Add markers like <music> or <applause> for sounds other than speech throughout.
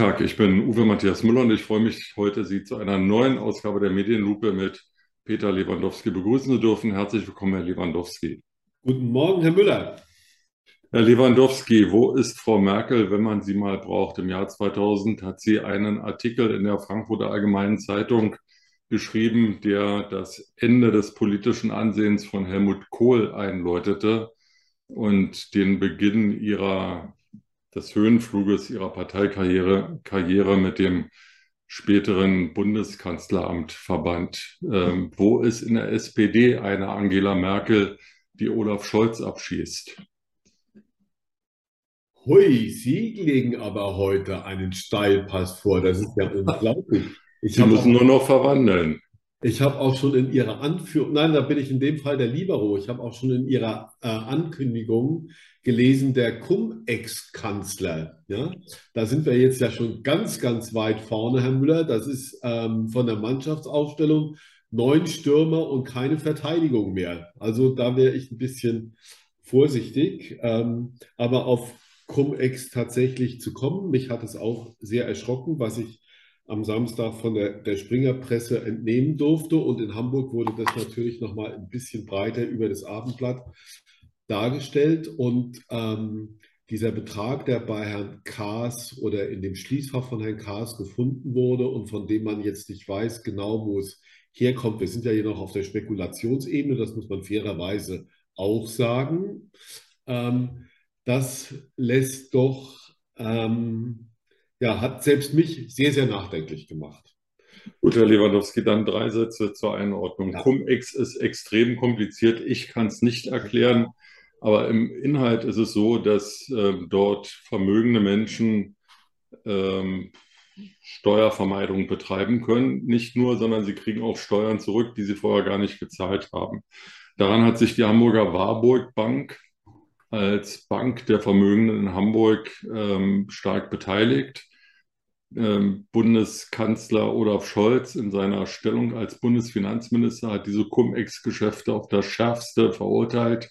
Tag, ich bin Uwe Matthias Müller und ich freue mich, heute Sie zu einer neuen Ausgabe der Medienlupe mit Peter Lewandowski begrüßen zu dürfen. Herzlich willkommen, Herr Lewandowski. Guten Morgen, Herr Müller. Herr Lewandowski, wo ist Frau Merkel, wenn man sie mal braucht? Im Jahr 2000 hat sie einen Artikel in der Frankfurter Allgemeinen Zeitung geschrieben, der das Ende des politischen Ansehens von Helmut Kohl einläutete und den Beginn ihrer, des Höhenfluges ihrer Parteikarriere Karriere mit dem späteren Bundeskanzleramt verband. Ähm, wo ist in der SPD eine Angela Merkel, die Olaf Scholz abschießt? Hui, Sie legen aber heute einen Steilpass vor. Das ist ja unglaublich. Ich Sie müssen auch, nur noch verwandeln. Ich habe auch schon in Ihrer Anführung, nein, da bin ich in dem Fall der Libero. Ich habe auch schon in Ihrer äh, Ankündigung gelesen, der Cum-Ex-Kanzler. Ja? Da sind wir jetzt ja schon ganz, ganz weit vorne, Herr Müller. Das ist ähm, von der Mannschaftsaufstellung neun Stürmer und keine Verteidigung mehr. Also da wäre ich ein bisschen vorsichtig. Ähm, aber auf Cum-Ex tatsächlich zu kommen. Mich hat es auch sehr erschrocken, was ich am Samstag von der, der Springerpresse entnehmen durfte. Und in Hamburg wurde das natürlich nochmal ein bisschen breiter über das Abendblatt dargestellt. Und ähm, dieser Betrag, der bei Herrn Kaas oder in dem Schließfach von Herrn Kaas gefunden wurde und von dem man jetzt nicht weiß genau, wo es herkommt. Wir sind ja hier noch auf der Spekulationsebene, das muss man fairerweise auch sagen. Ähm, das lässt doch, ähm, ja, hat selbst mich sehr, sehr nachdenklich gemacht. Gut, Herr Lewandowski, dann drei Sätze zur Einordnung. Ja. Cum-Ex ist extrem kompliziert. Ich kann es nicht erklären, aber im Inhalt ist es so, dass äh, dort vermögende Menschen ähm, Steuervermeidung betreiben können. Nicht nur, sondern sie kriegen auch Steuern zurück, die sie vorher gar nicht gezahlt haben. Daran hat sich die Hamburger Warburg Bank als Bank der Vermögenden in Hamburg ähm, stark beteiligt. Ähm, Bundeskanzler Olaf Scholz in seiner Stellung als Bundesfinanzminister hat diese Cum-Ex-Geschäfte auf das Schärfste verurteilt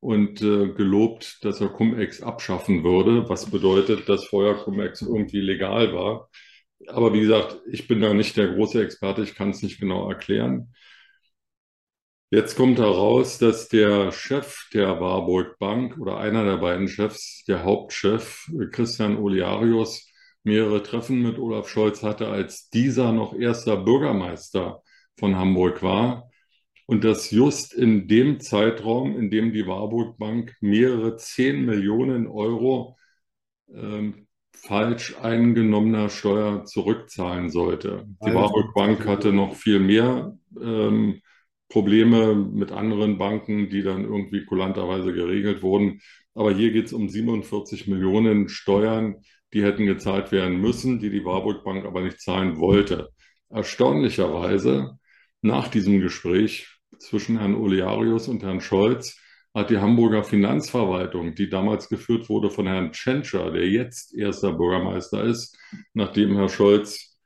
und äh, gelobt, dass er Cum-Ex abschaffen würde, was bedeutet, dass vorher Cum-Ex irgendwie legal war. Aber wie gesagt, ich bin da nicht der große Experte, ich kann es nicht genau erklären. Jetzt kommt heraus, dass der Chef der Warburg Bank oder einer der beiden Chefs, der Hauptchef Christian Oliarius, mehrere Treffen mit Olaf Scholz hatte, als dieser noch erster Bürgermeister von Hamburg war. Und das just in dem Zeitraum, in dem die Warburg Bank mehrere zehn Millionen Euro ähm, falsch eingenommener Steuer zurückzahlen sollte. Die also, Warburg Bank hatte noch viel mehr ähm, Probleme mit anderen Banken, die dann irgendwie kulanterweise geregelt wurden. Aber hier geht es um 47 Millionen Steuern, die hätten gezahlt werden müssen, die die Warburg Bank aber nicht zahlen wollte. Erstaunlicherweise, nach diesem Gespräch zwischen Herrn Olearius und Herrn Scholz, hat die Hamburger Finanzverwaltung, die damals geführt wurde von Herrn Tschentscher, der jetzt erster Bürgermeister ist, nachdem Herr Scholz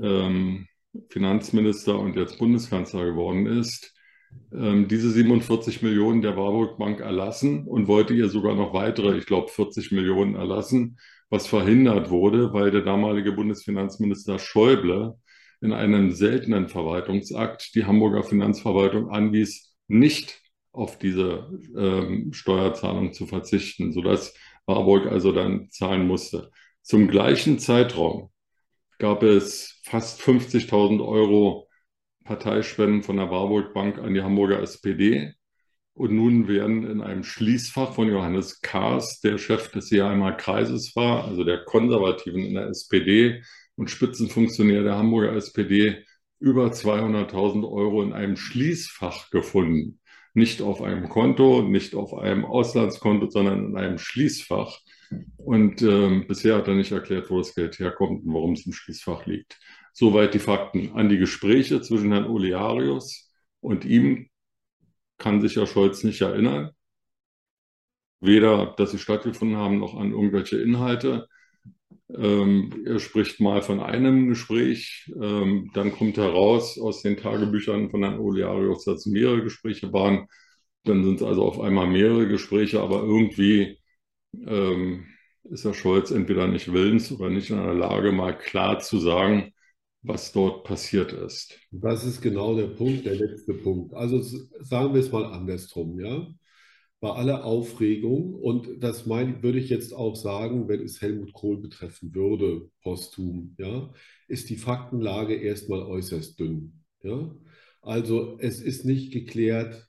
ähm, Finanzminister und jetzt Bundeskanzler geworden ist, ähm, diese 47 Millionen der Warburg Bank erlassen und wollte ihr sogar noch weitere, ich glaube 40 Millionen erlassen, was verhindert wurde, weil der damalige Bundesfinanzminister Schäuble in einem seltenen Verwaltungsakt die Hamburger Finanzverwaltung anwies, nicht auf diese ähm, Steuerzahlung zu verzichten, sodass Warburg also dann zahlen musste. Zum gleichen Zeitraum gab es fast 50.000 Euro Parteispenden von der Warburg Bank an die Hamburger SPD. Und nun werden in einem Schließfach von Johannes Kahrs, der Chef des Seeheimer Kreises war, also der Konservativen in der SPD und Spitzenfunktionär der Hamburger SPD, über 200.000 Euro in einem Schließfach gefunden. Nicht auf einem Konto, nicht auf einem Auslandskonto, sondern in einem Schließfach. Und ähm, bisher hat er nicht erklärt, wo das Geld herkommt und warum es im Schließfach liegt. Soweit die Fakten. An die Gespräche zwischen Herrn Olearius und ihm kann sich Herr Scholz nicht erinnern. Weder, dass sie stattgefunden haben, noch an irgendwelche Inhalte. Ähm, er spricht mal von einem Gespräch, ähm, dann kommt heraus aus den Tagebüchern von Herrn Olearius, dass es mehrere Gespräche waren. Dann sind es also auf einmal mehrere Gespräche, aber irgendwie ähm, ist Herr Scholz entweder nicht willens oder nicht in der Lage, mal klar zu sagen, was dort passiert ist. Das ist genau der Punkt, der letzte Punkt. Also sagen wir es mal andersrum, ja. Bei aller Aufregung, und das mein, würde ich jetzt auch sagen, wenn es Helmut Kohl betreffen würde, posthum, ja, ist die Faktenlage erstmal äußerst dünn. Ja? Also es ist nicht geklärt,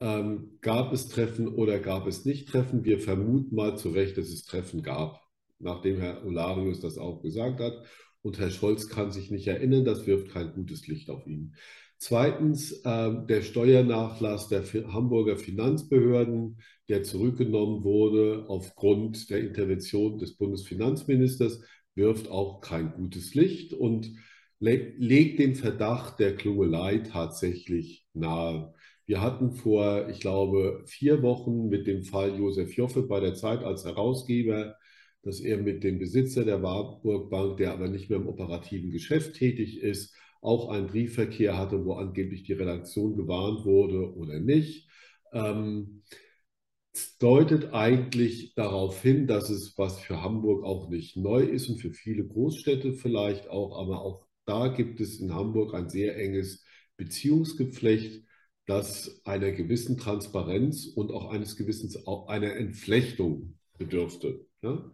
ähm, gab es Treffen oder gab es nicht Treffen. Wir vermuten mal zu Recht, dass es Treffen gab, nachdem Herr Olarius das auch gesagt hat. Und Herr Scholz kann sich nicht erinnern, das wirft kein gutes Licht auf ihn. Zweitens, äh, der Steuernachlass der Hamburger Finanzbehörden, der zurückgenommen wurde aufgrund der Intervention des Bundesfinanzministers, wirft auch kein gutes Licht und le legt den Verdacht der Klungelei tatsächlich nahe. Wir hatten vor, ich glaube, vier Wochen mit dem Fall Josef Joffe bei der Zeit als Herausgeber dass er mit dem Besitzer der Warburg Bank, der aber nicht mehr im operativen Geschäft tätig ist, auch einen Briefverkehr hatte, wo angeblich die Redaktion gewarnt wurde oder nicht. Ähm, deutet eigentlich darauf hin, dass es was für Hamburg auch nicht neu ist und für viele Großstädte vielleicht auch, aber auch da gibt es in Hamburg ein sehr enges Beziehungsgeflecht, das einer gewissen Transparenz und auch eines gewissen einer Entflechtung bedürfte. Ja?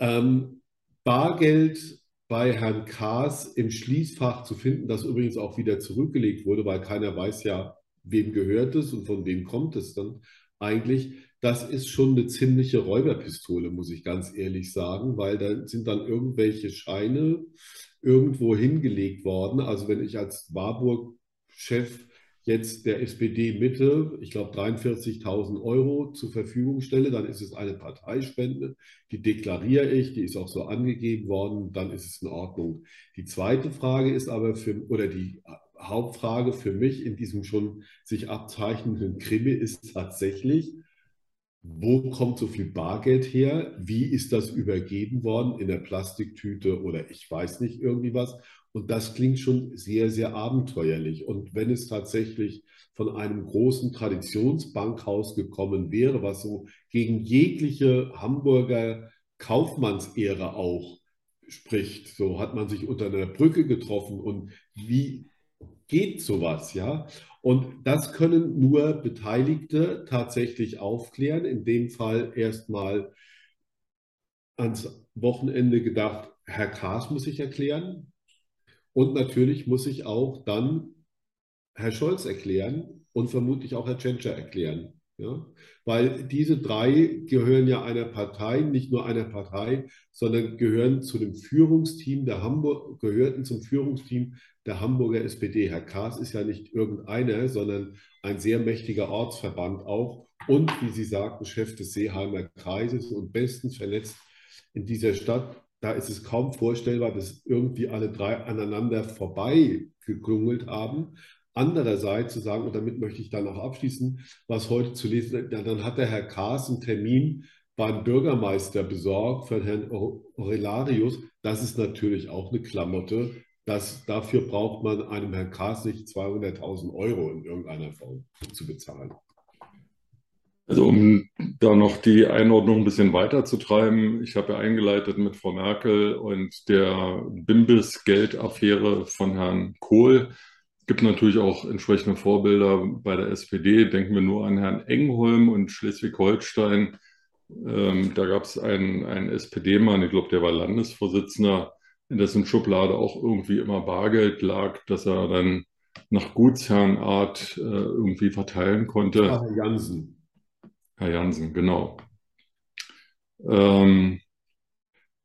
Ähm, Bargeld bei Herrn Kaas im Schließfach zu finden, das übrigens auch wieder zurückgelegt wurde, weil keiner weiß ja, wem gehört es und von wem kommt es dann eigentlich. Das ist schon eine ziemliche Räuberpistole, muss ich ganz ehrlich sagen, weil da sind dann irgendwelche Scheine irgendwo hingelegt worden. Also wenn ich als Warburg-Chef jetzt der SPD Mitte, ich glaube 43.000 Euro zur Verfügung stelle, dann ist es eine Parteispende, die deklariere ich, die ist auch so angegeben worden, dann ist es in Ordnung. Die zweite Frage ist aber für, oder die Hauptfrage für mich in diesem schon sich abzeichnenden Krimi ist tatsächlich, wo kommt so viel Bargeld her? Wie ist das übergeben worden in der Plastiktüte oder ich weiß nicht irgendwie was? Und das klingt schon sehr, sehr abenteuerlich. Und wenn es tatsächlich von einem großen Traditionsbankhaus gekommen wäre, was so gegen jegliche Hamburger Kaufmannsehre auch spricht, so hat man sich unter einer Brücke getroffen und wie geht sowas, ja? Und das können nur Beteiligte tatsächlich aufklären. In dem Fall erstmal ans Wochenende gedacht, Herr Kaas muss sich erklären, und natürlich muss sich auch dann Herr Scholz erklären und vermutlich auch Herr Tschentscher erklären. Ja? Weil diese drei gehören ja einer Partei, nicht nur einer Partei, sondern gehören zu dem Führungsteam der Hamburg, gehörten zum Führungsteam der Hamburger SPD. Herr Kaas ist ja nicht irgendeiner, sondern ein sehr mächtiger Ortsverband auch und, wie Sie sagten, Chef des Seeheimer Kreises und bestens vernetzt in dieser Stadt da ist es kaum vorstellbar, dass irgendwie alle drei aneinander vorbei geklungelt haben. Andererseits zu sagen, und damit möchte ich dann auch abschließen, was heute zu lesen, dann hat der Herr Kaas einen Termin beim Bürgermeister besorgt für Herrn Aurelarius. Das ist natürlich auch eine Klamotte. Das, dafür braucht man einem Herrn Kaas nicht 200.000 Euro in irgendeiner Form zu bezahlen. Also um da noch die Einordnung ein bisschen weiter zu treiben, ich habe ja eingeleitet mit Frau Merkel und der Bimbis-Geldaffäre von Herrn Kohl. Es gibt natürlich auch entsprechende Vorbilder bei der SPD. Denken wir nur an Herrn Engholm und Schleswig-Holstein. Ähm, da gab es einen, einen SPD-Mann, ich glaube, der war Landesvorsitzender, in dessen Schublade auch irgendwie immer Bargeld lag, dass er dann nach Gutsherrenart äh, irgendwie verteilen konnte. Herr Jansen. Herr Jansen, genau. Ähm,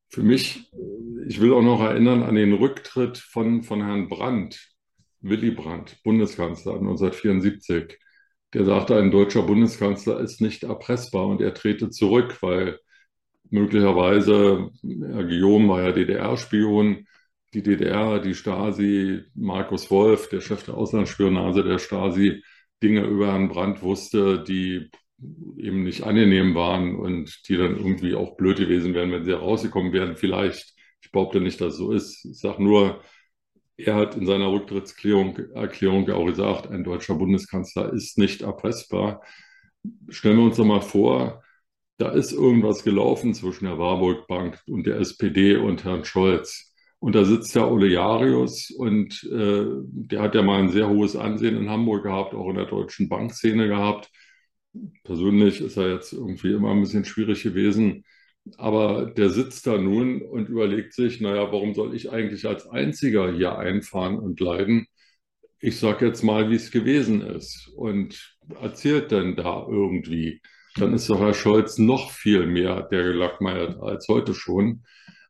für mich, ich will auch noch erinnern an den Rücktritt von, von Herrn Brandt, Willy Brandt, Bundeskanzler 1974. Der sagte, ein deutscher Bundeskanzler ist nicht erpressbar und er trete zurück, weil möglicherweise, Herr Guillaume war ja DDR-Spion, die DDR, die Stasi, Markus Wolf, der Chef der Auslandsspionage der Stasi, Dinge über Herrn Brandt wusste, die eben nicht angenehm waren und die dann irgendwie auch blöd gewesen wären, wenn sie rausgekommen wären. Vielleicht. Ich behaupte nicht, dass es so ist. Ich sage nur, er hat in seiner Rücktrittserklärung Erklärung auch gesagt, ein deutscher Bundeskanzler ist nicht erpressbar. Stellen wir uns doch mal vor, da ist irgendwas gelaufen zwischen der Warburg Bank und der SPD und Herrn Scholz. Und da sitzt der Ole Jarius und äh, der hat ja mal ein sehr hohes Ansehen in Hamburg gehabt, auch in der deutschen Bankszene gehabt. Persönlich ist er jetzt irgendwie immer ein bisschen schwierig gewesen. Aber der sitzt da nun und überlegt sich, naja, warum soll ich eigentlich als Einziger hier einfahren und leiden? Ich sage jetzt mal, wie es gewesen ist und erzählt dann da irgendwie dann ist doch Herr Scholz noch viel mehr der gelackmeiert als heute schon.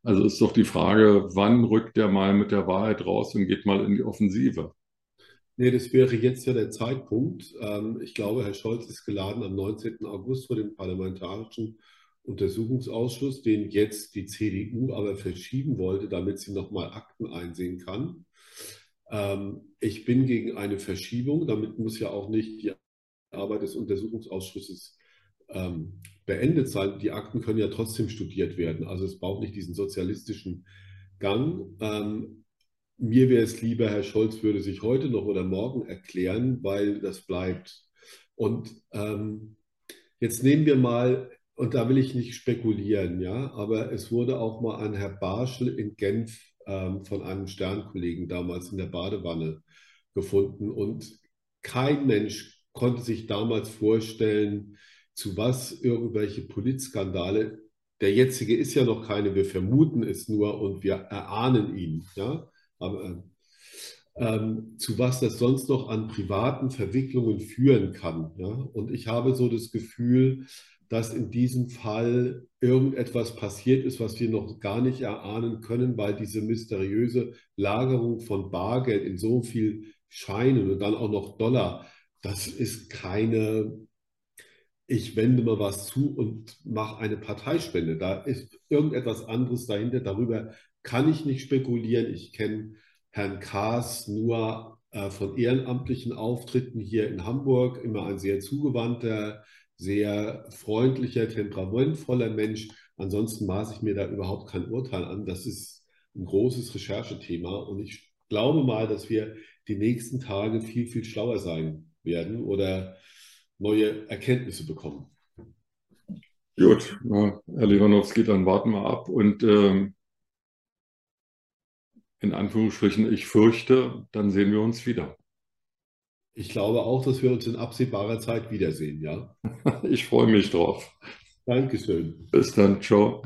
Also ist doch die Frage, wann rückt der mal mit der Wahrheit raus und geht mal in die Offensive? Nee, das wäre jetzt ja der Zeitpunkt. Ähm, ich glaube, Herr Scholz ist geladen am 19. August vor dem Parlamentarischen Untersuchungsausschuss, den jetzt die CDU aber verschieben wollte, damit sie nochmal Akten einsehen kann. Ähm, ich bin gegen eine Verschiebung. Damit muss ja auch nicht die Arbeit des Untersuchungsausschusses ähm, beendet sein. Die Akten können ja trotzdem studiert werden. Also es braucht nicht diesen sozialistischen Gang. Mir wäre es lieber, Herr Scholz würde sich heute noch oder morgen erklären, weil das bleibt. Und ähm, jetzt nehmen wir mal, und da will ich nicht spekulieren, ja, aber es wurde auch mal ein Herr Barschel in Genf ähm, von einem Sternkollegen damals in der Badewanne gefunden. Und kein Mensch konnte sich damals vorstellen, zu was irgendwelche Politskandale, der jetzige ist ja noch keine, wir vermuten es nur und wir erahnen ihn, ja, aber ähm, zu was das sonst noch an privaten Verwicklungen führen kann. Ja? Und ich habe so das Gefühl, dass in diesem Fall irgendetwas passiert ist, was wir noch gar nicht erahnen können, weil diese mysteriöse Lagerung von Bargeld in so viel Scheinen und dann auch noch Dollar, das ist keine ich wende mal was zu und mache eine Parteispende. Da ist irgendetwas anderes dahinter. Darüber kann ich nicht spekulieren. Ich kenne Herrn Kaas nur äh, von ehrenamtlichen Auftritten hier in Hamburg. Immer ein sehr zugewandter, sehr freundlicher, temperamentvoller Mensch. Ansonsten maße ich mir da überhaupt kein Urteil an. Das ist ein großes Recherchethema. Und ich glaube mal, dass wir die nächsten Tage viel, viel schlauer sein werden oder neue Erkenntnisse bekommen. Gut, Herr Lewandowski, dann warten wir ab und ähm, in Anführungsstrichen, ich fürchte, dann sehen wir uns wieder. Ich glaube auch, dass wir uns in absehbarer Zeit wiedersehen, ja. <laughs> ich freue mich drauf. Dankeschön. Bis dann, ciao.